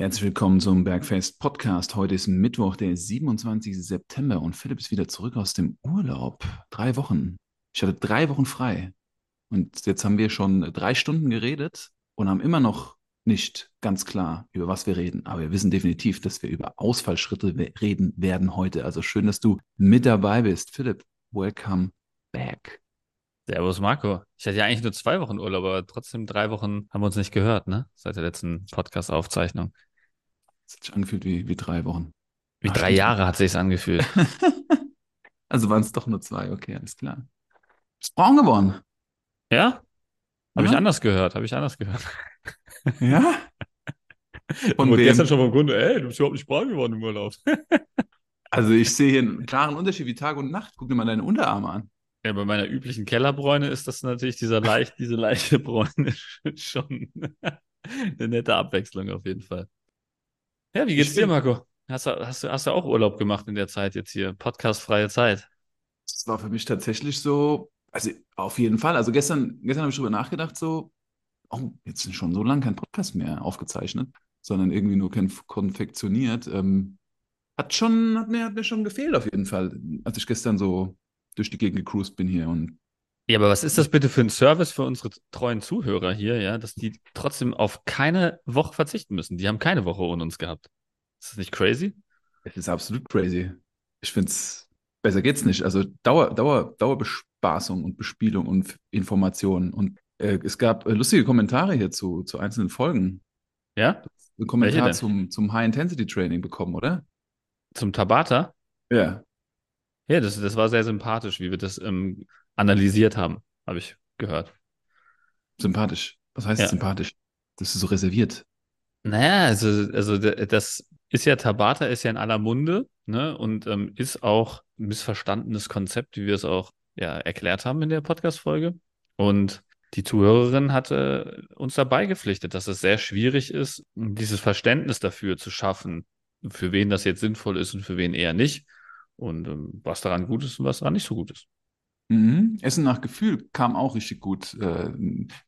Herzlich willkommen zum Bergfest Podcast. Heute ist Mittwoch, der 27. September und Philipp ist wieder zurück aus dem Urlaub. Drei Wochen. Ich hatte drei Wochen frei. Und jetzt haben wir schon drei Stunden geredet und haben immer noch nicht ganz klar, über was wir reden. Aber wir wissen definitiv, dass wir über Ausfallschritte reden werden heute. Also schön, dass du mit dabei bist. Philipp, welcome back. Servus Marco. Ich hatte ja eigentlich nur zwei Wochen Urlaub, aber trotzdem drei Wochen haben wir uns nicht gehört, ne? Seit der letzten Podcast-Aufzeichnung. Das hat sich angefühlt wie, wie drei Wochen. Wie Ach, drei Jahre hat sich angefühlt. also waren es doch nur zwei, okay, alles klar. Ist braun geworden. Ja? Habe ja? ich anders gehört, habe ich anders gehört. Ja? Und gestern schon vom Kunde, ey, du bist überhaupt nicht braun geworden im Urlaub. also ich sehe hier einen klaren Unterschied wie Tag und Nacht. Guck dir mal deine Unterarme an. Ja, bei meiner üblichen Kellerbräune ist das natürlich dieser leicht, diese leichte Bräune schon eine nette Abwechslung auf jeden Fall. Ja, wie geht's dir, Marco? Hast du, hast, du, hast du auch Urlaub gemacht in der Zeit jetzt hier? Podcastfreie Zeit? Das war für mich tatsächlich so, also auf jeden Fall. Also gestern, gestern habe ich darüber nachgedacht, so, oh, jetzt sind schon so lange kein Podcast mehr aufgezeichnet, sondern irgendwie nur konfektioniert. Ähm, hat schon, hat mir, hat mir schon gefehlt auf jeden Fall, als ich gestern so durch die Gegend gecruised bin hier und ja, aber was ist das bitte für ein Service für unsere treuen Zuhörer hier, ja, dass die trotzdem auf keine Woche verzichten müssen? Die haben keine Woche ohne uns gehabt. Ist das nicht crazy? Es ist absolut crazy. Ich finde es, besser geht's nicht. Also Dauer, Dauer, Dauerbespaßung und Bespielung und Informationen. Und äh, es gab äh, lustige Kommentare hier zu, zu einzelnen Folgen. Ja? Ein Kommentar zum, zum High-Intensity-Training bekommen, oder? Zum Tabata? Ja. Ja, das, das war sehr sympathisch, wie wir das ähm, analysiert haben, habe ich gehört. Sympathisch. Was heißt ja. sympathisch? Das ist so reserviert. Naja, also, also das ist ja, Tabata ist ja in aller Munde, ne? Und ähm, ist auch ein missverstandenes Konzept, wie wir es auch ja, erklärt haben in der Podcast-Folge. Und die Zuhörerin hatte uns dabei gepflichtet, dass es sehr schwierig ist, dieses Verständnis dafür zu schaffen, für wen das jetzt sinnvoll ist und für wen eher nicht. Und ähm, was daran gut ist und was daran nicht so gut ist. Mhm. Essen nach Gefühl kam auch richtig gut. Äh,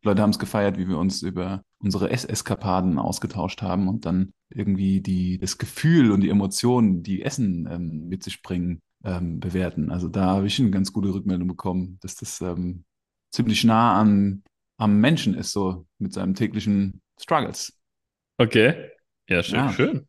Leute haben es gefeiert, wie wir uns über unsere Esseskapaden ausgetauscht haben und dann irgendwie die, das Gefühl und die Emotionen, die Essen ähm, mit sich bringen, ähm, bewerten. Also da habe ich eine ganz gute Rückmeldung bekommen, dass das ähm, ziemlich nah an, am Menschen ist, so mit seinem täglichen Struggles. Okay. Ja, schön. Ja. schön.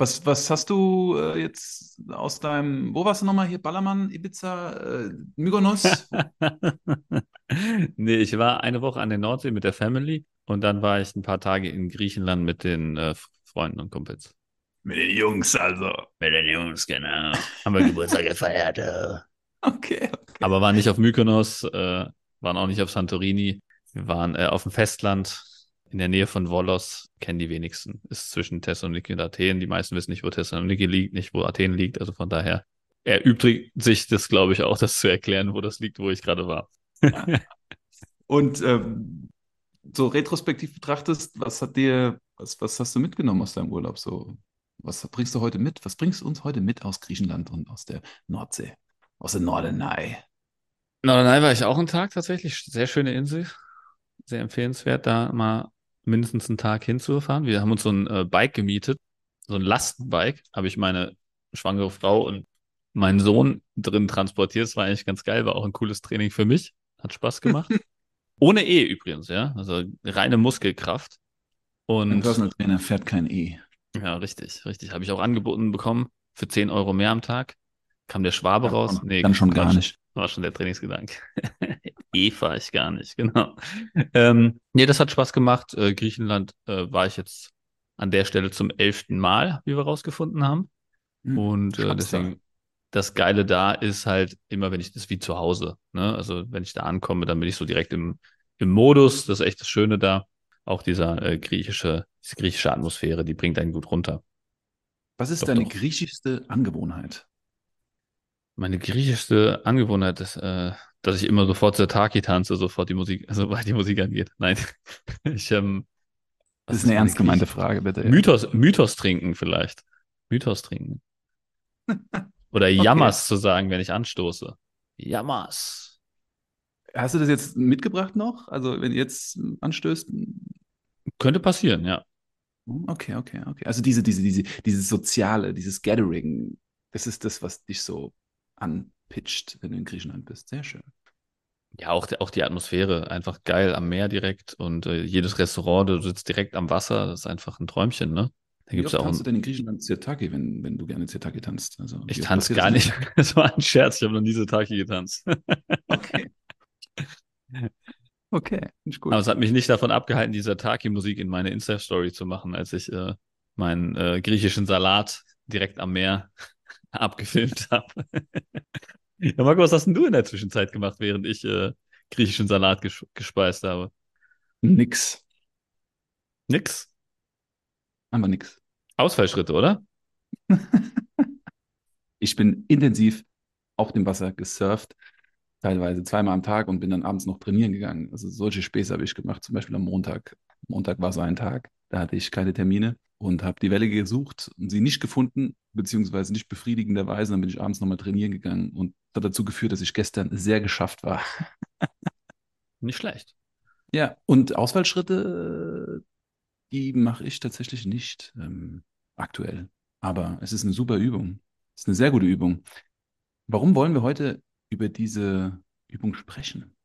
Was, was hast du äh, jetzt aus deinem, wo warst du nochmal hier? Ballermann, Ibiza, äh, Mykonos? nee, ich war eine Woche an der Nordsee mit der Family und dann war ich ein paar Tage in Griechenland mit den äh, Freunden und Kumpels. Mit den Jungs also. Mit den Jungs, genau. Haben wir Geburtstag gefeiert. Äh. Okay, okay. Aber waren nicht auf Mykonos, äh, waren auch nicht auf Santorini. Wir waren äh, auf dem Festland in der Nähe von Volos, kennen die wenigsten. Ist zwischen Thessaloniki und Athen. Die meisten wissen nicht, wo Thessaloniki liegt, nicht wo Athen liegt. Also von daher erübrigt sich das, glaube ich, auch, das zu erklären, wo das liegt, wo ich gerade war. und ähm, so retrospektiv betrachtest, was hat dir, was, was hast du mitgenommen aus deinem Urlaub? So, was bringst du heute mit? Was bringst du uns heute mit aus Griechenland und aus der Nordsee? Aus der Norderney? Norderney war ich auch einen Tag tatsächlich. Sehr schöne Insel. Sehr empfehlenswert, da mal mindestens einen Tag hinzufahren. Wir haben uns so ein äh, Bike gemietet, so ein Lastenbike, habe ich meine schwangere Frau und meinen Sohn drin transportiert. Das war eigentlich ganz geil, war auch ein cooles Training für mich. Hat Spaß gemacht. Ohne E übrigens, ja. Also reine Muskelkraft. Und ein Personal Trainer fährt kein E. Ja, richtig, richtig. Habe ich auch angeboten bekommen für 10 Euro mehr am Tag. Kam der Schwabe ja, raus? Nee, kann schon gar nicht. War schon der Trainingsgedanke. e fahre ich gar nicht, genau. Ähm, nee, das hat Spaß gemacht. Äh, Griechenland äh, war ich jetzt an der Stelle zum elften Mal, wie wir rausgefunden haben. Hm, Und äh, deswegen, das Geile da ist halt immer, wenn ich das wie zu Hause. Ne? Also wenn ich da ankomme, dann bin ich so direkt im, im Modus. Das ist echt das Schöne da. Auch dieser äh, griechische, diese griechische Atmosphäre, die bringt einen gut runter. Was ist doch, deine doch. griechischste Angewohnheit? Meine griechischste Angewohnheit ist, äh, dass ich immer sofort zur Taki tanze, sofort die Musik, sobald die Musik angeht. Nein. ich, ähm, das ist eine ernst gemeinte Frage, bitte. Mythos, Mythos trinken vielleicht. Mythos trinken. Oder okay. Jammers zu sagen, wenn ich anstoße. Jammers. Hast du das jetzt mitgebracht noch? Also, wenn du jetzt anstößt? Könnte passieren, ja. Okay, okay, okay. Also diese, diese, diese, dieses Soziale, dieses Gathering, das ist das, was dich so anpitcht, wenn du in Griechenland bist. Sehr schön. Ja, auch, die- auch die Atmosphäre, einfach geil am Meer direkt und äh, jedes Restaurant, du sitzt direkt am Wasser, das ist einfach ein Träumchen, ne? Da Wie gibt's oft auch tanzt du denn in Griechenland Zirtaki, wenn, wenn du gerne Zirtaki tanzt? Also, ich tanze gar nicht, das war ein Scherz, ich habe noch nie so Taki getanzt. Okay. Okay, finde ich Aber gut. es hat mich nicht davon abgehalten, diese Taki-Musik in meine Insta-Story zu machen, als ich äh, meinen äh, griechischen Salat direkt am Meer abgefilmt habe. Ja, Marco, was hast denn du in der Zwischenzeit gemacht, während ich äh, griechischen Salat ges gespeist habe? Nix. Nix. Einfach nix. Ausfallschritte, oder? Ich bin intensiv auf dem Wasser gesurft, teilweise zweimal am Tag und bin dann abends noch trainieren gegangen. Also solche Späße habe ich gemacht, zum Beispiel am Montag. Montag war so ein Tag, da hatte ich keine Termine und habe die Welle gesucht und sie nicht gefunden, beziehungsweise nicht befriedigenderweise. Dann bin ich abends nochmal trainieren gegangen und hat dazu geführt, dass ich gestern sehr geschafft war. Nicht schlecht. Ja, und Ausfallschritte, die mache ich tatsächlich nicht ähm, aktuell. Aber es ist eine super Übung. Es ist eine sehr gute Übung. Warum wollen wir heute über diese Übung sprechen?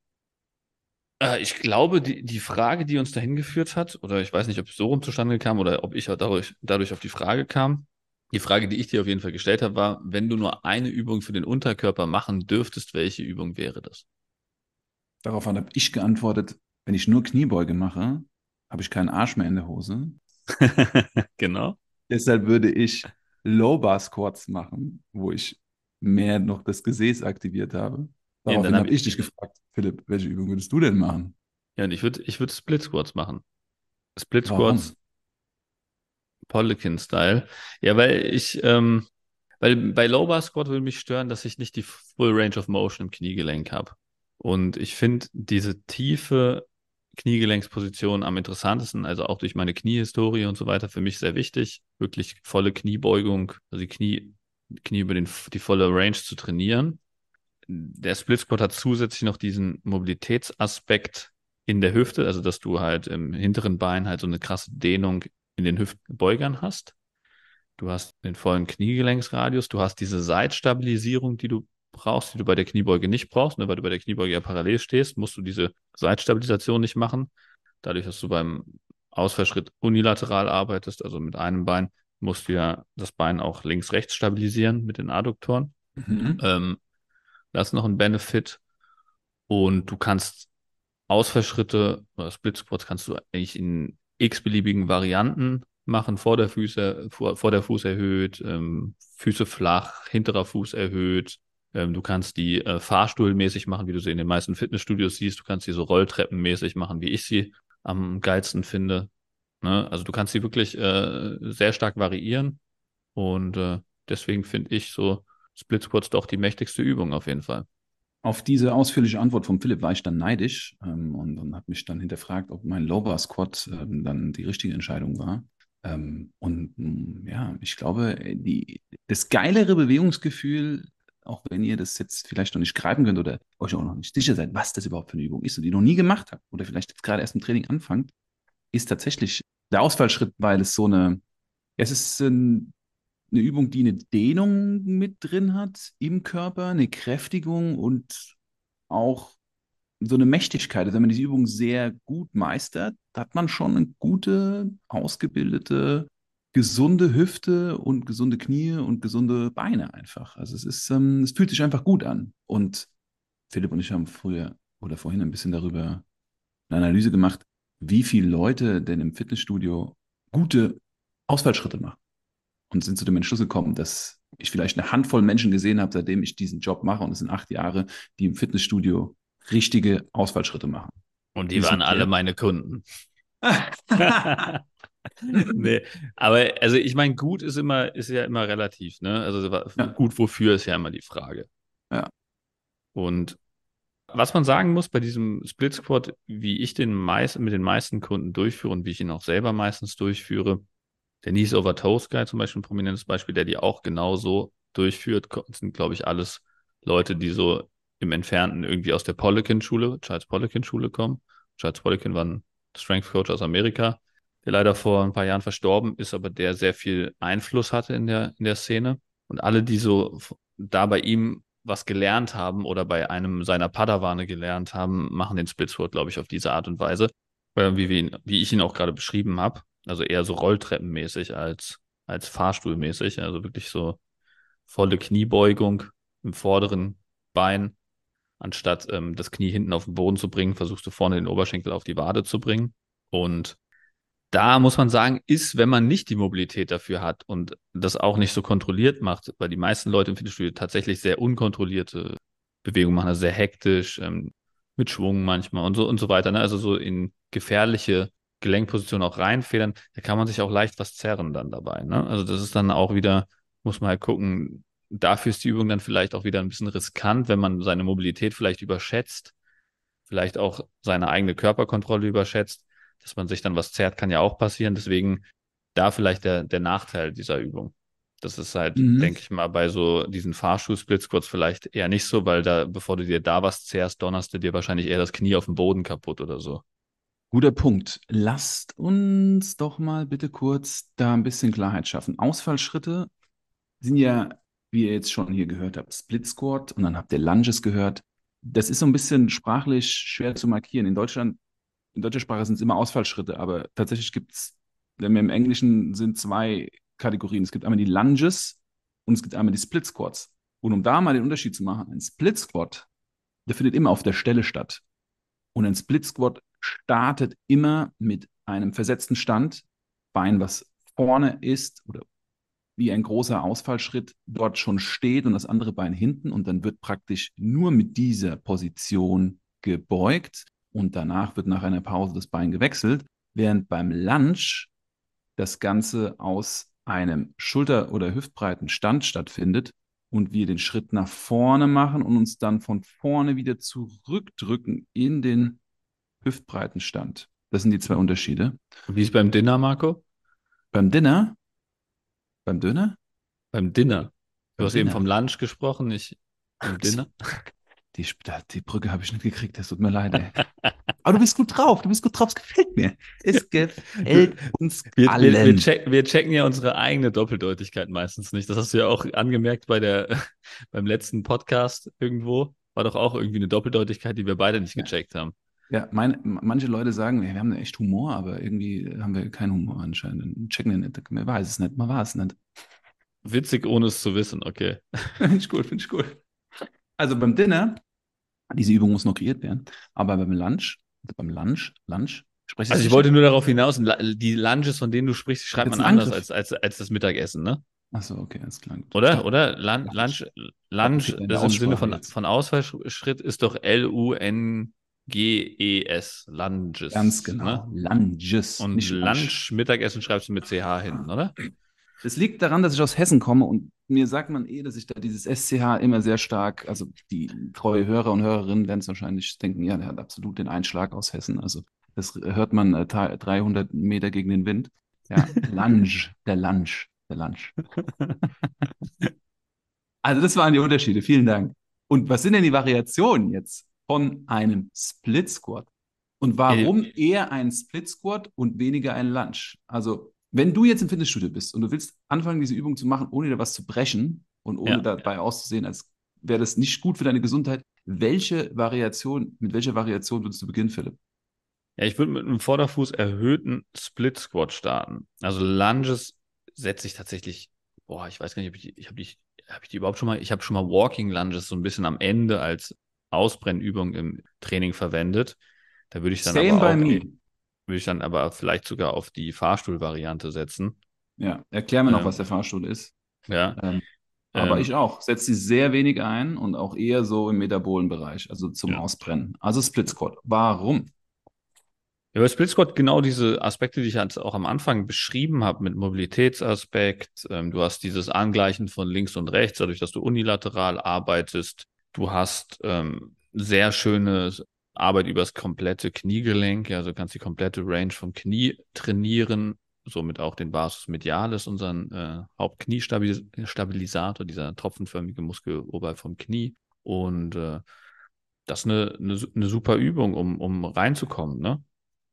Äh, ich glaube, die, die Frage, die uns dahin geführt hat, oder ich weiß nicht, ob es so rum zustande kam oder ob ich dadurch, dadurch auf die Frage kam. Die Frage, die ich dir auf jeden Fall gestellt habe, war, wenn du nur eine Übung für den Unterkörper machen dürftest, welche Übung wäre das? Daraufhin habe ich geantwortet, wenn ich nur Kniebeuge mache, habe ich keinen Arsch mehr in der Hose. Genau. Deshalb würde ich Low Bar Squats machen, wo ich mehr noch das Gesäß aktiviert habe. Ja, Daraufhin dann hab habe ich dich gefragt, Philipp, welche Übung würdest du denn machen? Ja, und ich würde ich würd Split Squats machen. Split? Squats, Polikin-Style. Ja, weil ich, ähm, weil bei Low Bar Squat würde mich stören, dass ich nicht die Full Range of Motion im Kniegelenk habe. Und ich finde diese tiefe Kniegelenksposition am interessantesten, also auch durch meine Kniehistorie und so weiter, für mich sehr wichtig. Wirklich volle Kniebeugung, also die Knie, Knie über den, die volle Range zu trainieren. Der Split Squat hat zusätzlich noch diesen Mobilitätsaspekt in der Hüfte, also dass du halt im hinteren Bein halt so eine krasse Dehnung in den Hüftbeugern hast. Du hast den vollen Kniegelenksradius, du hast diese Seitstabilisierung, die du brauchst, die du bei der Kniebeuge nicht brauchst, ne, weil du bei der Kniebeuge ja parallel stehst, musst du diese Seitstabilisation nicht machen. Dadurch, dass du beim Ausfallschritt unilateral arbeitest, also mit einem Bein, musst du ja das Bein auch links-rechts stabilisieren mit den Adduktoren. Mhm. Ähm, das ist noch ein Benefit. Und du kannst Ausfallschritte oder Split Squats kannst du eigentlich in x-beliebigen Varianten machen. Vor der Füße, vor, vor der Fuß erhöht, ähm, Füße flach, hinterer Fuß erhöht. Ähm, du kannst die äh, fahrstuhlmäßig machen, wie du sie in den meisten Fitnessstudios siehst. Du kannst sie so Rolltreppenmäßig machen, wie ich sie am geilsten finde. Ne? Also du kannst sie wirklich äh, sehr stark variieren. Und äh, deswegen finde ich so Split Squats doch die mächtigste Übung auf jeden Fall. Auf diese ausführliche Antwort von Philipp war ich dann neidisch ähm, und, und habe mich dann hinterfragt, ob mein Low Bar Squat ähm, dann die richtige Entscheidung war. Ähm, und mh, ja, ich glaube, die, das geilere Bewegungsgefühl, auch wenn ihr das jetzt vielleicht noch nicht greifen könnt oder euch auch noch nicht sicher seid, was das überhaupt für eine Übung ist und die noch nie gemacht habt oder vielleicht jetzt gerade erst im Training anfangt, ist tatsächlich der Ausfallschritt, weil es so eine, es ist ein, eine Übung, die eine Dehnung mit drin hat im Körper, eine Kräftigung und auch so eine Mächtigkeit. Also wenn man diese Übung sehr gut meistert, hat man schon eine gute, ausgebildete, gesunde Hüfte und gesunde Knie und gesunde Beine einfach. Also es ist, ähm, es fühlt sich einfach gut an. Und Philipp und ich haben früher oder vorhin ein bisschen darüber eine Analyse gemacht, wie viele Leute denn im Fitnessstudio gute Ausfallschritte machen und sind zu dem Entschluss gekommen, dass ich vielleicht eine Handvoll Menschen gesehen habe, seitdem ich diesen Job mache, und es sind acht Jahre, die im Fitnessstudio richtige Ausfallschritte machen. Und die Wie waren alle die? meine Kunden. nee, aber also ich meine, gut ist immer, ist ja immer relativ, ne? Also Ja. gut wofür ist ja immer die Frage. Ja. Und was man sagen muss bei diesem Split Squat, wie ich den meist, mit den meisten Kunden durchführe und wie ich ihn auch selber meistens durchführe, der Knees over Toes Guy zum Beispiel ein prominentes Beispiel, der die auch genauso durchführt, sind glaube ich alles Leute, die so im Entfernten irgendwie aus der Poliquin-Schule, Charles Poliquin-Schule kommen. Charles Poliquin war ein Strength Coach aus Amerika. der leider vor ein paar Jahren verstorben ist, aber der sehr viel Einfluss hatte in der, in der Szene. Und alle, die so da bei ihm was gelernt haben oder bei einem seiner Padawane gelernt haben, machen den Splitsword, glaube ich, auf diese Art und Weise, wie, ihn, wie ich ihn auch gerade beschrieben habe. Also eher so Rolltreppenmäßig als, als Fahrstuhlmäßig. Also wirklich so volle Kniebeugung im vorderen Bein. Anstatt ähm, das Knie hinten auf den Boden zu bringen, versuchst du vorne den Oberschenkel auf die Wade zu bringen. Und da muss man sagen, ist, wenn man nicht die Mobilität dafür hat und das auch nicht so kontrolliert macht, weil die meisten Leute im Fitnessstudio tatsächlich sehr unkontrollierte Bewegungen machen, also sehr hektisch, ähm, mit Schwung manchmal und so und so weiter. Ne? Also so in gefährliche Gelenkpositionen auch reinfedern, da kann man sich auch leicht was zerren dann dabei. Ne? Also das ist dann auch wieder, muss man halt gucken, dafür ist die Übung dann vielleicht auch wieder ein bisschen riskant, wenn man seine Mobilität vielleicht überschätzt, vielleicht auch seine eigene Körperkontrolle überschätzt dass man sich dann was zerrt, kann ja auch passieren. Deswegen da vielleicht der, der Nachteil dieser Übung. Das ist halt, mhm. denke ich mal, bei so diesen Fahrschuh-Splitsquats vielleicht eher nicht so, weil da, bevor du dir da was zerrst, donnerst du dir wahrscheinlich eher das Knie auf dem Boden kaputt oder so. Guter Punkt. Lasst uns doch mal bitte kurz da ein bisschen Klarheit schaffen. Ausfallschritte sind ja, wie ihr jetzt schon hier gehört habt, Split Squat und dann habt ihr Lunges gehört. Das ist so ein bisschen sprachlich schwer zu markieren. In Deutschland in deutscher Sprache sind es immer Ausfallschritte, aber tatsächlich gibt es, im Englischen sind zwei Kategorien. Es gibt einmal die Lunges und es gibt einmal die Split Squats. Und um da mal den Unterschied zu machen, ein Split Squat, der findet immer auf der Stelle statt. Und ein Split Squat startet immer mit einem versetzten Stand, Bein, was vorne ist oder wie ein großer Ausfallschritt dort schon steht und das andere Bein hinten. Und dann wird praktisch nur mit dieser Position gebeugt. Und danach wird nach einer Pause das Bein gewechselt, während beim Lunge das Ganze aus einem Schulter- oder hüftbreiten Stand stattfindet und wir den Schritt nach vorne machen und uns dann von vorne wieder zurückdrücken in den hüftbreiten Stand. Das sind die zwei Unterschiede. Wie ist beim Dinner, Marco? Beim Dinner? Beim Döner? Beim Dinner. Du hast Dinner. eben vom Lunch gesprochen, nicht beim Dinner. Die, die Brücke habe ich nicht gekriegt, das tut mir leid. Ey. Aber du bist gut drauf, du bist gut drauf, es gefällt mir. Es gefällt uns wir, allen. Wir, wir, check, wir, checken ja unsere eigene Doppeldeutigkeit meistens nicht. Das hast du ja auch angemerkt bei der, beim letzten Podcast irgendwo. War doch auch irgendwie eine Doppeldeutigkeit, die wir beide nicht gecheckt haben. Ja, mein, manche Leute sagen, wir haben echt Humor, aber irgendwie haben wir keinen Humor anscheinend. Checken den nicht. Man weiß es nicht, man weiß es nicht. Witzig, ohne es zu wissen, okay. finde ich gut, finde ich gut. Also beim Dinner, diese Übung muss noch kreiert werden, aber beim Lunch, also beim Lunch, Lunch, spreche Also ich wollte nur darauf hinaus, die Lunches, von denen du sprichst, schreibt man anders als, als, als das Mittagessen, ne? Achso, okay, das klang gut. Oder? Oder? Lun Lunch, Lunch, okay, das im Sinne von, von Ausfallschritt ist doch L-U-N-G-E-S. Lunges. Ganz genau. Ne? Lunges. Und Lunch, Mittagessen schreibst du mit CH hinten, oder? Das liegt daran, dass ich aus Hessen komme und mir sagt man eh, dass ich da dieses SCH immer sehr stark, also die treue Hörer und Hörerinnen werden es wahrscheinlich denken, ja, der hat absolut den Einschlag aus Hessen. Also das hört man äh, 300 Meter gegen den Wind. Ja, Lunge, der Lunge, der Lunge. Also das waren die Unterschiede. Vielen Dank. Und was sind denn die Variationen jetzt von einem Split Squat? Und warum äh, eher ein Split Squat und weniger ein Lunge? Also wenn du jetzt im Fitnessstudio bist und du willst anfangen, diese Übung zu machen, ohne dir was zu brechen und ohne ja. dabei auszusehen, als wäre das nicht gut für deine Gesundheit, welche Variation, mit welcher Variation würdest du beginnen, Philipp? Ja, ich würde mit einem Vorderfuß erhöhten Split Squat starten. Also Lunges setze ich tatsächlich, boah, ich weiß gar nicht, ob ich, ich habe die, habe ich die überhaupt schon mal, ich habe schon mal Walking Lunges so ein bisschen am Ende als Ausbrennübung im Training verwendet. Da würde ich dann Same aber auch, würde ich dann aber vielleicht sogar auf die Fahrstuhlvariante setzen. Ja, erklär mir noch, ähm, was der Fahrstuhl ist. Ja. Ähm, aber ähm, ich auch. Setze sie sehr wenig ein und auch eher so im Metabolenbereich, also zum ja. Ausbrennen. Also Split Squat. Warum? Ja, bei Split Squat genau diese Aspekte, die ich halt auch am Anfang beschrieben habe, mit Mobilitätsaspekt. Ähm, du hast dieses Angleichen von links und rechts, dadurch, dass du unilateral arbeitest. Du hast ähm, sehr schöne Arbeit übers komplette Kniegelenk, also kannst die komplette Range vom Knie trainieren, somit auch den Vasus medialis, unseren äh, Hauptkniestabilisator, dieser tropfenförmige Muskel oberhalb vom Knie. Und äh, das ist eine, eine, eine super Übung, um, um reinzukommen. Ne?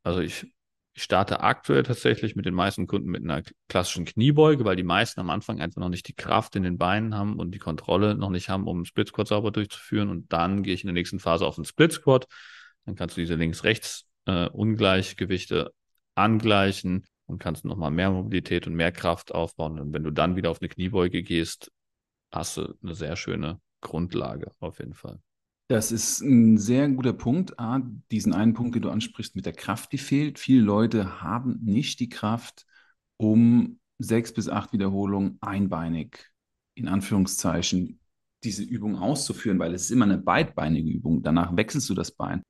Also ich Ich starte aktuell tatsächlich mit den meisten Kunden mit einer klassischen Kniebeuge, weil die meisten am Anfang einfach noch nicht die Kraft in den Beinen haben und die Kontrolle noch nicht haben, um einen Split Squat sauber durchzuführen. Und dann gehe ich in der nächsten Phase auf einen Split Squat. Dann kannst du diese links-rechts äh, angleichen und kannst nochmal mehr Mobilität und mehr Kraft aufbauen. Und wenn du dann wieder auf eine Kniebeuge gehst, hast du eine sehr schöne Grundlage auf jeden Fall. Das ist ein sehr guter Punkt. A, diesen einen Punkt, den du ansprichst, mit der Kraft, die fehlt. Viele Leute haben nicht die Kraft, um sechs bis acht Wiederholungen einbeinig, in Anführungszeichen, diese Übung auszuführen, weil es ist immer eine beidbeinige Übung. Danach wechselst du das Bein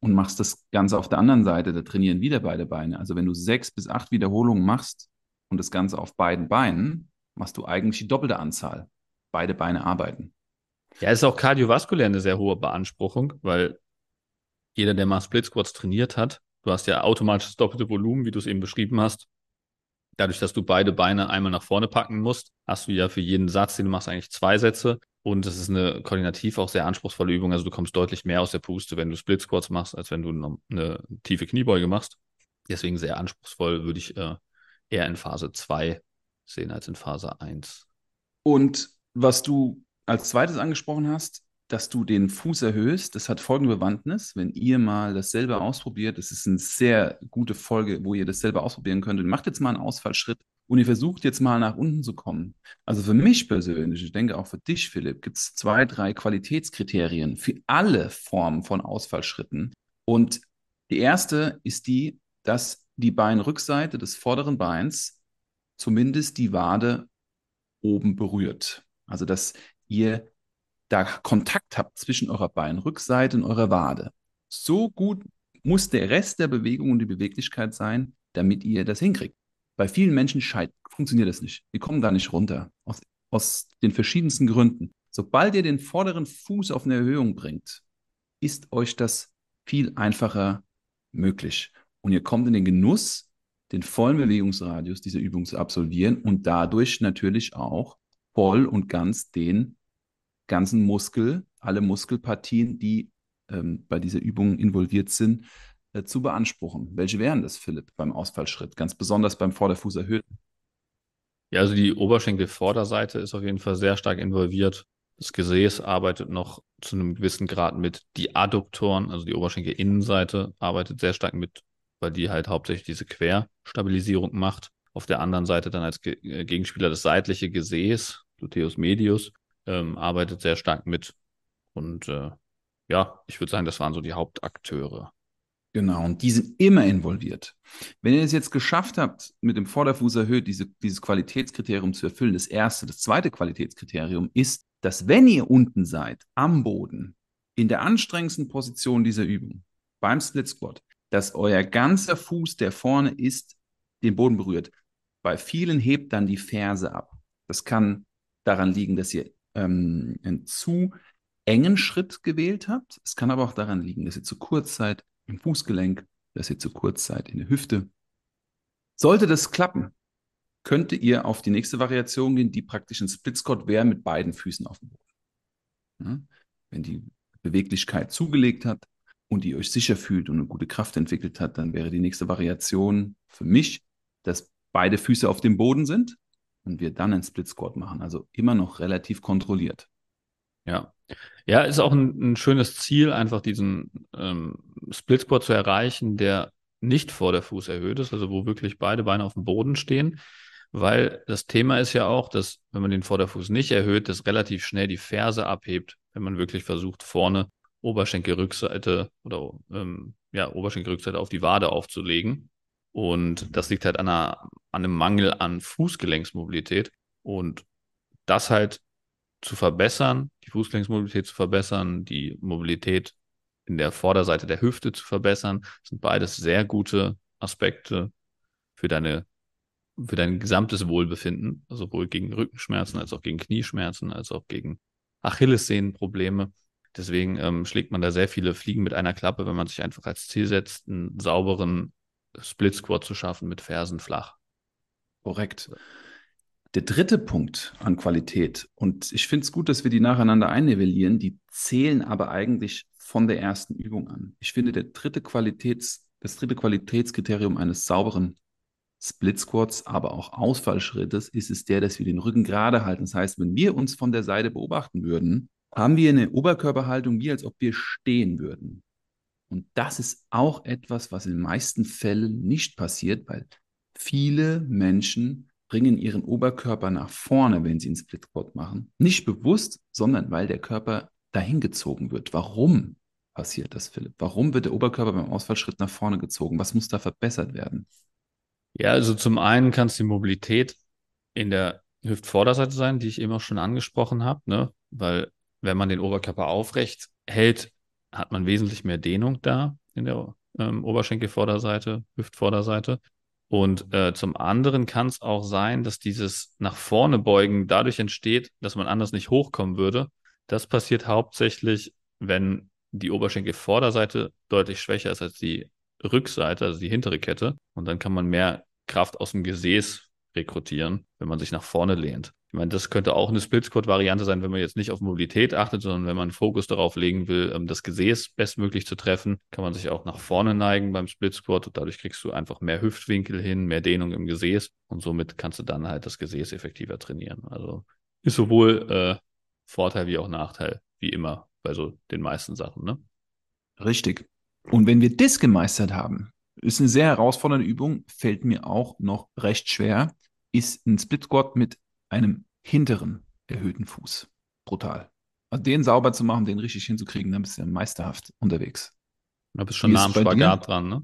und machst das Ganze auf der anderen Seite, da trainieren wieder beide Beine. Also wenn du sechs bis acht Wiederholungen machst und das Ganze auf beiden Beinen, machst du eigentlich die doppelte Anzahl. Beide Beine arbeiten. Ja, ist auch kardiovaskulär eine sehr hohe Beanspruchung, weil jeder, der mal Split Squats trainiert hat, du hast ja automatisch das doppelte Volumen, wie du es eben beschrieben hast. Dadurch, dass du beide Beine einmal nach vorne packen musst, hast du ja für jeden Satz, den du machst, eigentlich zwei Sätze. Und es ist eine koordinativ auch sehr anspruchsvolle Übung. Also du kommst deutlich mehr aus der Puste, wenn du Split Squats machst, als wenn du eine, eine tiefe Kniebeuge machst. Deswegen sehr anspruchsvoll würde ich äh, eher in Phase 2 sehen als in Phase 1. Und was du als zweites angesprochen hast, dass du den Fuß erhöhst, das hat folgende Bewandtnis. Wenn ihr mal dasselbe ausprobiert, das ist eine sehr gute Folge, wo ihr dasselbe ausprobieren könnt. Und macht jetzt mal einen Ausfallschritt und ihr versucht jetzt mal nach unten zu kommen. Also für mich persönlich, ich denke auch für dich, Philipp, gibt es zwei, drei Qualitätskriterien für alle Formen von Ausfallschritten. Und die erste ist die, dass die Beinrückseite des vorderen Beins zumindest die Wade oben berührt. Also dass ihr da Kontakt habt zwischen eurer Beinrückseite und eurer Wade. So gut muss der Rest der Bewegung und die Beweglichkeit sein, damit ihr das hinkriegt. Bei vielen Menschen funktioniert das nicht. Die kommen da nicht runter. Aus, aus den verschiedensten Gründen. Sobald ihr den vorderen Fuß auf eine Erhöhung bringt, ist euch das viel einfacher möglich. Und ihr kommt in den Genuss, den vollen Bewegungsradius dieser Übung zu absolvieren und dadurch natürlich auch voll und ganz den ganzen Muskel, alle Muskelpartien, die ähm, bei dieser Übung involviert sind, äh, zu beanspruchen. Welche wären das, Philipp, beim Ausfallschritt? Ganz besonders beim Vorderfuß erhöhten. Ja, also die Oberschenkelvorderseite ist auf jeden Fall sehr stark involviert. Das Gesäß arbeitet noch zu einem gewissen Grad mit. Die Adduktoren, also die Oberschenkelinnenseite, arbeitet sehr stark mit, weil die halt hauptsächlich diese Querstabilisierung macht. Auf der anderen Seite dann als äh, Gegenspieler das seitliche Gesäß, Gluteus medius, ähm, arbeitet sehr stark mit. Und äh, ja, ich würde sagen, das waren so die Hauptakteure. Genau, und die sind immer involviert. Wenn ihr es jetzt geschafft habt, mit dem Vorderfuß erhöht diese, dieses Qualitätskriterium zu erfüllen, das erste, das zweite Qualitätskriterium ist, dass wenn ihr unten seid, am Boden, in der anstrengendsten Position dieser Übung, beim Split Squat, dass euer ganzer Fuß, der vorne ist, den Boden berührt. Bei vielen hebt dann die Ferse ab. Das kann daran liegen, dass ihr ähm, einen zu engen Schritt gewählt habt. Es kann aber auch daran liegen, dass ihr zu kurz seid im Fußgelenk, dass ihr zu kurz seid in der Hüfte. Sollte das klappen, könnte ihr auf die nächste Variation gehen, die praktisch ein Split wäre mit beiden Füßen auf dem Boden. Ja? Wenn die Beweglichkeit zugelegt hat und ihr euch sicher fühlt und eine gute Kraft entwickelt hat, dann wäre die nächste Variation für mich, dass beide Füße auf dem Boden sind und wir dann einen Split Squat machen. Also immer noch relativ kontrolliert. Ja. Ja, ist auch ein, ein schönes Ziel, einfach diesen ähm, Split Squat zu erreichen, der nicht vor der Fuß erhöht ist, also wo wirklich beide Beine auf dem Boden stehen. Weil das Thema ist ja auch, dass wenn man den Vorderfuß nicht erhöht, das relativ schnell die Ferse abhebt, wenn man wirklich versucht, vorne Oberschenkelrückseite oder ähm, ja, Oberschenkelrückseite auf die Wade aufzulegen. Und das liegt halt an, einer, an einem Mangel an Fußgelenksmobilität. Und das halt zu verbessern, die Fußgelenksmobilität zu verbessern, die Mobilität in der Vorderseite der Hüfte zu verbessern, sind beides sehr gute Aspekte für deine für dein gesamtes Wohlbefinden, sowohl gegen Rückenschmerzen als auch gegen Knieschmerzen, als auch gegen Achillessehnenprobleme. Deswegen ähm, schlägt man da sehr viele Fliegen mit einer Klappe, wenn man sich einfach als Ziel setzt, einen sauberen Split Squat zu schaffen mit Fersen flach. Korrekt. Der dritte Punkt an Qualität, und ich finde es gut, dass wir die nacheinander einnivellieren, die zählen aber eigentlich von der ersten Übung an. Ich finde, der dritte Qualitäts- Das dritte Qualitätskriterium eines sauberen Split Squats, aber auch Ausfallschrittes ist es der, dass wir den Rücken gerade halten. Das heißt, wenn wir uns von der Seite beobachten würden, haben wir eine Oberkörperhaltung, wie als ob wir stehen würden. Und das ist auch etwas, was in den meisten Fällen nicht passiert, weil viele Menschen bringen ihren Oberkörper nach vorne, wenn sie einen Split Squat machen. Nicht bewusst, sondern weil der Körper dahin gezogen wird. Warum passiert das, Philipp? Warum wird der Oberkörper beim Ausfallschritt nach vorne gezogen? Was muss da verbessert werden? Ja, also zum einen kann es die Mobilität in der Hüftvorderseite sein, die ich eben auch schon angesprochen habe, ne? Weil wenn man den Oberkörper aufrecht hält, hat man wesentlich mehr Dehnung da in der ähm, Oberschenkelvorderseite, Hüftvorderseite. Und äh, zum anderen kann es auch sein, dass dieses nach vorne beugen dadurch entsteht, dass man anders nicht hochkommen würde. Das passiert hauptsächlich, wenn die Oberschenkelvorderseite deutlich schwächer ist als die Rückseite, also die hintere Kette. Und dann kann man mehr Kraft aus dem Gesäß rekrutieren, wenn man sich nach vorne lehnt. Ich meine, das könnte auch eine Split-Squat-Variante sein, wenn man jetzt nicht auf Mobilität achtet, sondern wenn man Fokus darauf legen will, ähm, das Gesäß bestmöglich zu treffen, kann man sich auch nach vorne neigen beim Split-Squat und dadurch kriegst du einfach mehr Hüftwinkel hin, mehr Dehnung im Gesäß und somit kannst du dann halt das Gesäß effektiver trainieren. Also ist sowohl äh, Vorteil wie auch Nachteil, wie immer bei so den meisten Sachen, ne? Richtig. Und wenn wir das gemeistert haben, ist eine sehr herausfordernde Übung, fällt mir auch noch recht schwer, ist ein Split Squat mit einem hinteren erhöhten Fuß. Brutal. Also den sauber zu machen, den richtig hinzukriegen, dann bist du ja meisterhaft unterwegs. Da bist schon nah am Spagat dran, ne?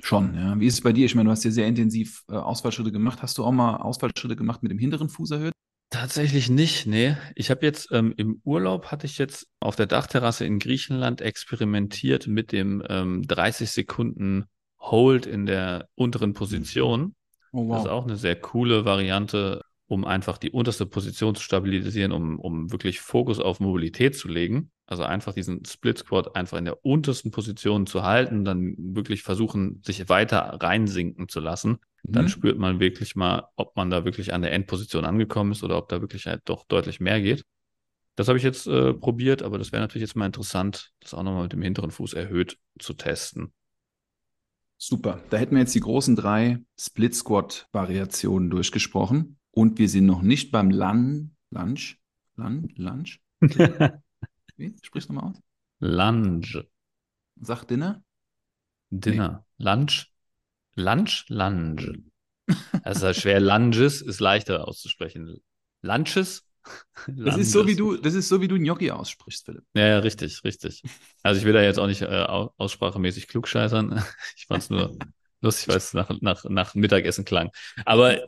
Schon, ja. Wie ist es bei dir? Ich meine, du hast ja sehr intensiv äh, Ausfallschritte gemacht. Hast du auch mal Ausfallschritte gemacht mit dem hinteren Fuß erhöht? Tatsächlich nicht, nee. Ich habe jetzt ähm, im Urlaub hatte ich jetzt auf der Dachterrasse in Griechenland experimentiert mit dem ähm, 30 Sekunden Hold in der unteren Position. Oh, wow. Das ist auch eine sehr coole Variante, um einfach die unterste Position zu stabilisieren, um, um wirklich Fokus auf Mobilität zu legen. Also einfach diesen Split Squat einfach in der untersten Position zu halten, dann wirklich versuchen, sich weiter reinsinken zu lassen. Dann mhm. spürt man wirklich mal, ob man da wirklich an der Endposition angekommen ist oder ob da wirklich halt doch deutlich mehr geht. Das habe ich jetzt äh, probiert, aber das wäre natürlich jetzt mal interessant, das auch nochmal mit dem hinteren Fuß erhöht zu testen. Super. Da hätten wir jetzt die großen drei Split Squat Variationen durchgesprochen und wir sind noch nicht beim Lunge. Lunge? Lunge? Lunge? Wie? Sprichst du nochmal aus? Lunge. Sag Dinner? Dinner. Nee. Lunch? Lunch? Lunge. Das ist halt schwer. Lunges ist leichter auszusprechen. Lunches? Das ist, so, wie du, das ist so, wie du Gnocchi aussprichst, Philipp. Ja, ja, richtig, richtig. Also ich will da jetzt auch nicht äh, aussprachemäßig klugscheißern. Ich fand es nur lustig, weil es nach, nach, nach Mittagessen klang. Aber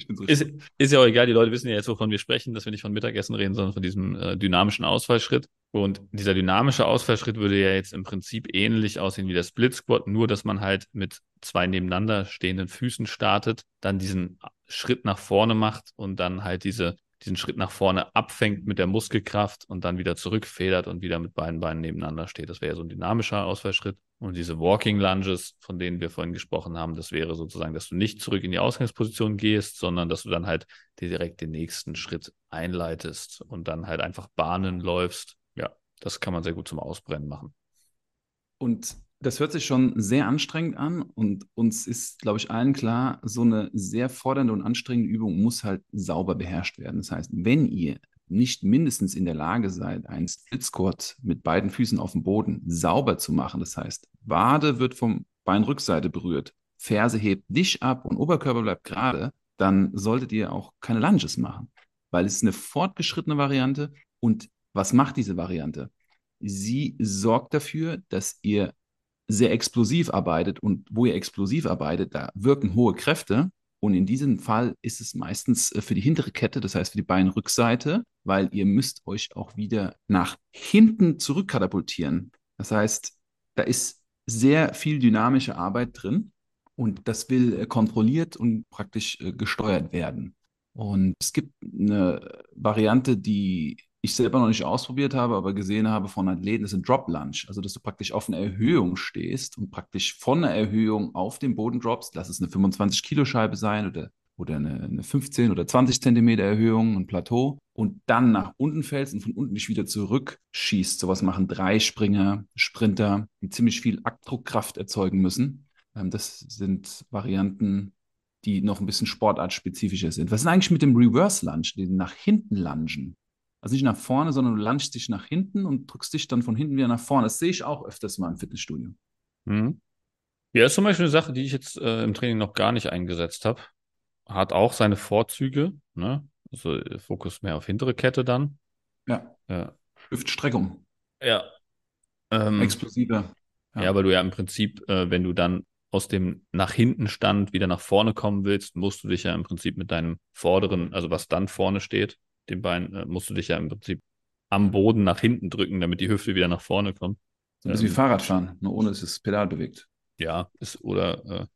ich bin so ist, ist ja auch egal, die Leute wissen ja jetzt, wovon wir sprechen, dass wir nicht von Mittagessen reden, sondern von diesem äh, dynamischen Ausfallschritt. Und dieser dynamische Ausfallschritt würde ja jetzt im Prinzip ähnlich aussehen wie der Split Squat, nur dass man halt mit zwei nebeneinander stehenden Füßen startet, dann diesen Schritt nach vorne macht und dann halt diese diesen Schritt nach vorne abfängt mit der Muskelkraft und dann wieder zurückfedert und wieder mit beiden Beinen nebeneinander steht. Das wäre so ein dynamischer Ausfallschritt. Und diese Walking Lunges, von denen wir vorhin gesprochen haben, das wäre sozusagen, dass du nicht zurück in die Ausgangsposition gehst, sondern dass du dann halt direkt den nächsten Schritt einleitest und dann halt einfach Bahnen läufst. Ja, das kann man sehr gut zum Ausbrennen machen. Und das hört sich schon sehr anstrengend an und uns ist, glaube ich, allen klar, so eine sehr fordernde und anstrengende Übung muss halt sauber beherrscht werden. Das heißt, wenn ihr nicht mindestens in der Lage seid, einen Split Squat mit beiden Füßen auf dem Boden sauber zu machen, das heißt, Wade wird vom Beinrückseite berührt, Ferse hebt nicht ab und Oberkörper bleibt gerade, dann solltet ihr auch keine Lunges machen, weil es ist eine fortgeschrittene Variante und was macht diese Variante? Sie sorgt dafür, dass ihr sehr explosiv arbeitet und wo ihr explosiv arbeitet, da wirken hohe Kräfte. Und in diesem Fall ist es meistens äh, für die hintere Kette, das heißt für die Beinrückseite, weil ihr müsst euch auch wieder nach hinten zurückkatapultieren. Das heißt, da ist sehr viel dynamische Arbeit drin und das will äh, kontrolliert und praktisch äh, gesteuert werden. Und es gibt eine Variante, die ich selber noch nicht ausprobiert habe, aber gesehen habe von Athleten, ist ein Drop Lunge. Also, dass du praktisch auf einer Erhöhung stehst und praktisch von einer Erhöhung auf den Boden droppst. Lass es eine 25 Kilo Scheibe sein oder oder eine, eine 15 oder 20 Zentimeter Erhöhung, ein Plateau und dann nach unten fällst und von unten dich wieder zurückschießt. Sowas machen Dreispringer, Sprinter, die ziemlich viel Abdruckkraft erzeugen müssen. Ähm, das sind Varianten, die noch ein bisschen sportartspezifischer sind. Was ist eigentlich mit dem Reverse Lunge, den nach hinten lungen? Also nicht nach vorne, sondern du lungest dich nach hinten und drückst dich dann von hinten wieder nach vorne. Das sehe ich auch öfters mal im Fitnessstudio. Mhm. Ja, ist zum Beispiel eine Sache, die ich jetzt äh, im Training noch gar nicht eingesetzt habe. Hat auch seine Vorzüge, ne? Also äh, Fokus mehr auf hintere Kette dann. Ja. ja. Hüftstreckung. Ja. Ähm, Explosiver. Ja. ja, weil du ja im Prinzip, äh, wenn du dann aus dem nach hinten Stand wieder nach vorne kommen willst, musst du dich ja im Prinzip mit deinem vorderen, also was dann vorne steht, dem Bein, äh, musst du dich ja im Prinzip am Boden nach hinten drücken, damit die Hüfte wieder nach vorne kommt. Ein bisschen ähm, wie Fahrradfahren, nur ohne dass es Pedal bewegt. Ja, ist oder äh,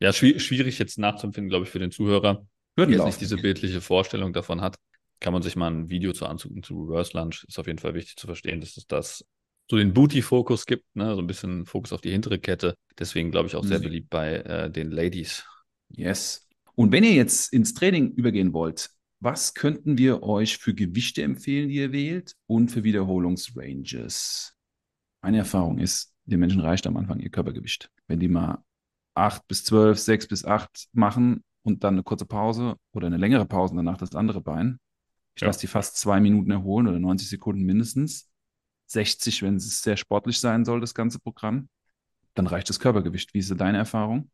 ja, schwierig, schwierig jetzt nachzuempfinden, glaube ich, für den Zuhörer, der jetzt nicht diese bildliche Vorstellung davon hat. Kann man sich mal ein Video zu angucken zu Reverse Lunge. Ist auf jeden Fall wichtig zu verstehen, dass es das so den Booty-Fokus gibt, ne? so ein bisschen Fokus auf die hintere Kette. Deswegen glaube ich auch sehr mhm. beliebt bei äh, den Ladies. Yes. Und wenn ihr jetzt ins Training übergehen wollt, was könnten wir euch für Gewichte empfehlen, die ihr wählt und für Wiederholungsranges? Meine Erfahrung ist, den Menschen reicht am Anfang ihr Körpergewicht. Wenn die mal 8 bis 12, 6 bis 8 machen und dann eine kurze Pause oder eine längere Pause und danach das andere Bein, ich ja. lasse die fast zwei Minuten erholen oder 90 Sekunden mindestens, 60, wenn es sehr sportlich sein soll, das ganze Programm, dann reicht das Körpergewicht. Wie ist deine Erfahrung?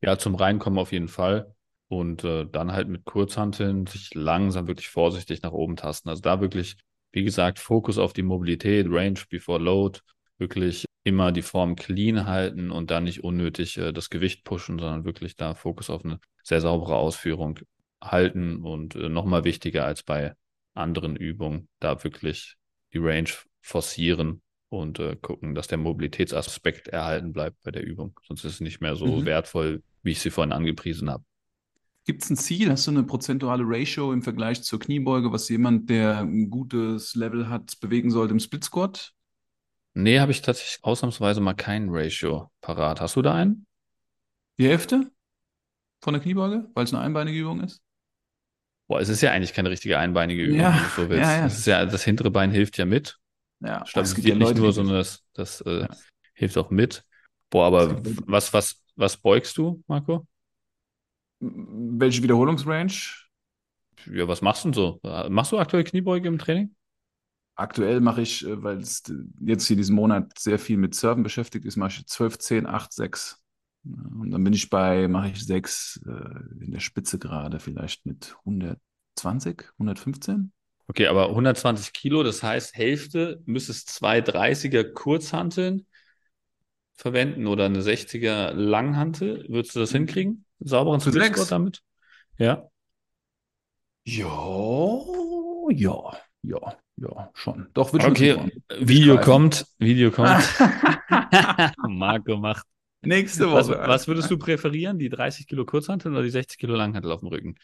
Ja, zum Reinkommen auf jeden Fall. Und äh, dann halt mit Kurzhanteln sich langsam wirklich vorsichtig nach oben tasten. Also da wirklich, wie gesagt, Fokus auf die Mobilität, Range before Load, wirklich immer die Form clean halten und da nicht unnötig äh, das Gewicht pushen, sondern wirklich da Fokus auf eine sehr saubere Ausführung halten und äh, nochmal wichtiger als bei anderen Übungen, da wirklich die Range forcieren und äh, gucken, dass der Mobilitätsaspekt erhalten bleibt bei der Übung. Sonst ist es nicht mehr so mhm. wertvoll, wie ich sie vorhin angepriesen habe. Gibt es ein Ziel? Hast du eine prozentuale Ratio im Vergleich zur Kniebeuge, was jemand, der ein gutes Level hat, bewegen sollte im Split Squat? Nee, habe ich tatsächlich ausnahmsweise mal kein Ratio parat. Hast du da einen? Die Hälfte von der Kniebeuge, weil es eine einbeinige Übung ist? Boah, es ist ja eigentlich keine richtige einbeinige Übung, ja, wenn du so willst. Ja, ja. Das, ist ja, das hintere Bein hilft ja mit. Ja, stabilisiert nicht Leute, nur, sondern das, das äh, ja. hilft auch mit. Boah, aber was, was, was beugst du, Marco? Welche Wiederholungsrange? Ja, was machst du denn so? Machst du aktuell Kniebeuge im Training? Aktuell mache ich, äh, weil es jetzt hier diesen Monat sehr viel mit Surfen beschäftigt ist, mache ich 12, 10, 8, 6. Und dann bin ich bei, mache ich 6 äh, in der Spitze gerade, vielleicht mit 120, 115. Okay, aber 120 Kilo, das heißt Hälfte, müsstest zwei 30er Kurzhanteln verwenden oder eine 60er Langhantel. Würdest du das mhm. hinkriegen? Sauberen Split damit? Ja. Ja, ja, ja, ja, schon. Doch, wird okay. schon. Okay, Video kommt, Video kommt. Marco macht. Nächste Woche. Was, was, würdest du präferieren? Die 30 Kilo Kurzhantel oder die 60 Kilo Langhantel auf dem Rücken?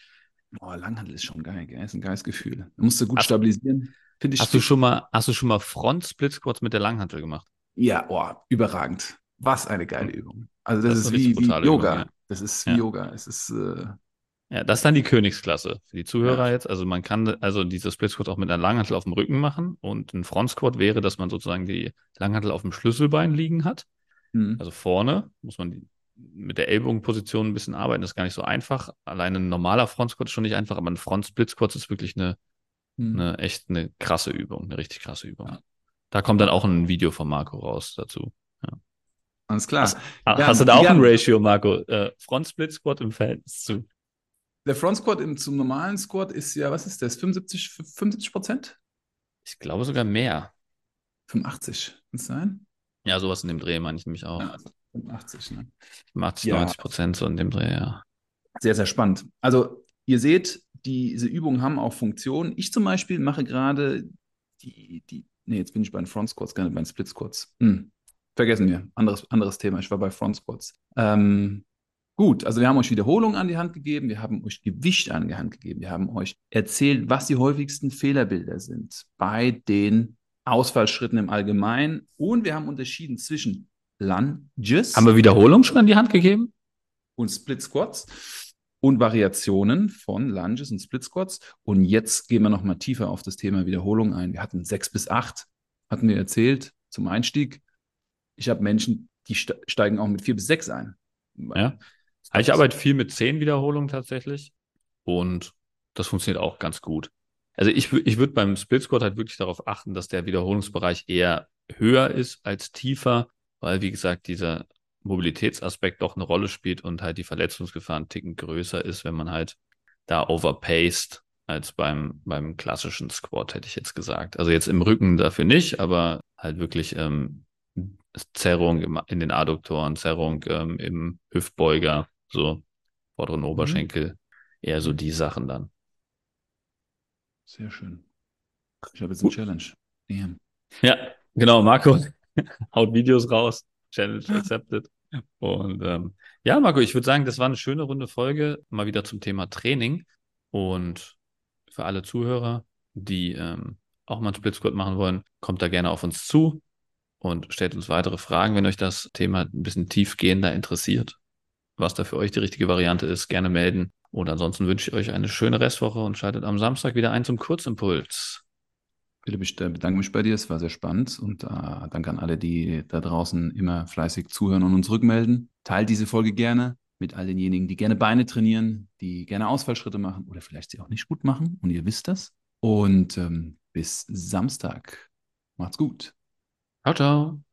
Oh, Langhandel ist schon geil, gell? ist ein geiles Gefühl. Da musst du gut hast, stabilisieren. ich hast, du schon mal, hast du schon mal Front Split Squats mit der Langhantel gemacht? Ja, oh, überragend. Was eine geile Übung. Also das, das ist, wie, wie Yoga. Übung, ja. Das ist wie ja. Yoga. Es ist äh, ja, das ist dann die Königsklasse für die Zuhörer ja. jetzt. Also man kann also diese Split Squat auch mit einer Langhantel auf dem Rücken machen und ein Front Squat wäre, dass man sozusagen die Langhantel auf dem Schlüsselbein liegen hat. Mhm. Also vorne muss man die mit der Ellbogenposition ein bisschen arbeiten, das ist gar nicht so einfach. Alleine ein normaler Front Squat ist schon nicht einfach, aber ein Front Split Squat ist wirklich eine, hm. eine echt eine krasse Übung, eine richtig krasse Übung. Ja. Da kommt dann auch ein Video von Marco raus dazu. Ja. Alles klar. Hast, ja, hast du da auch ein Ratio, Marco? Äh, Front Split Squat im Verhältnis zu? Der Front Squat im, zum normalen Squat ist ja, was ist das? 75, 75 Prozent? Ich glaube sogar mehr. 85, kann es sein? Ja, sowas in dem Dreh meine ich nämlich auch. Ja, 85, ne? 80, ja. 90 Prozent so in dem Dreh, ja. Sehr, sehr spannend. Also, ihr seht, diese Übungen haben auch Funktionen. Ich zum Beispiel mache gerade die, die, nee, jetzt bin ich bei den Front Squats, gar nicht bei den Split Squats. Hm. Vergessen wir, anderes, anderes Thema. Ich war bei Front Squats. Ähm, gut, also wir haben euch Wiederholungen an die Hand gegeben, wir haben euch Gewicht an die Hand gegeben, wir haben euch erzählt, was die häufigsten Fehlerbilder sind bei den Ausfallschritten im Allgemeinen und wir haben unterschieden zwischen Lunges. Haben wir Wiederholung schon an die Hand gegeben? Und Split Squats. und Variationen von Lunges und Split Squats. Und jetzt gehen wir nochmal tiefer auf das Thema Wiederholung ein. Wir hatten sechs bis acht, hatten wir erzählt zum Einstieg. Ich habe Menschen, die steigen auch mit vier bis sechs ein. Ja. Ich arbeite viel mit zehn Wiederholungen tatsächlich und das funktioniert auch ganz gut. Also ich, ich würde beim Split Squat halt wirklich darauf achten, dass der Wiederholungsbereich eher höher ist als tiefer, weil wie gesagt dieser Mobilitätsaspekt doch eine Rolle spielt und halt die Verletzungsgefahr ein Ticken größer ist, wenn man halt da overpaced als beim, beim klassischen Squat, hätte ich jetzt gesagt. Also jetzt im Rücken dafür nicht, aber halt wirklich ähm, Zerrung im, in den Adduktoren, Zerrung ähm, im Hüftbeuger, so vorderen mhm. Oberschenkel, mhm. eher so die Sachen dann. Sehr schön. Ich habe jetzt eine Challenge. Damn. Ja, genau. Marco haut Videos raus. Challenge accepted. Und ähm, ja, Marco, ich würde sagen, das war eine schöne runde Folge, mal wieder zum Thema Training. Und für alle Zuhörer, die ähm, auch mal einen Split Squat machen wollen, kommt da gerne auf uns zu und stellt uns weitere Fragen, wenn euch das Thema ein bisschen tiefgehender interessiert. Was da für euch die richtige Variante ist, gerne melden. Und ansonsten wünsche ich euch eine schöne Restwoche und schaltet am Samstag wieder ein zum Kurzimpuls. Philipp, ich bedanke mich bei dir. Es war sehr spannend und äh, danke an alle, die da draußen immer fleißig zuhören und uns rückmelden. Teilt diese Folge gerne mit all denjenigen, die gerne Beine trainieren, die gerne Ausfallschritte machen oder vielleicht sie auch nicht gut machen und ihr wisst das. Und ähm, bis Samstag. Macht's gut. Ciao, ciao.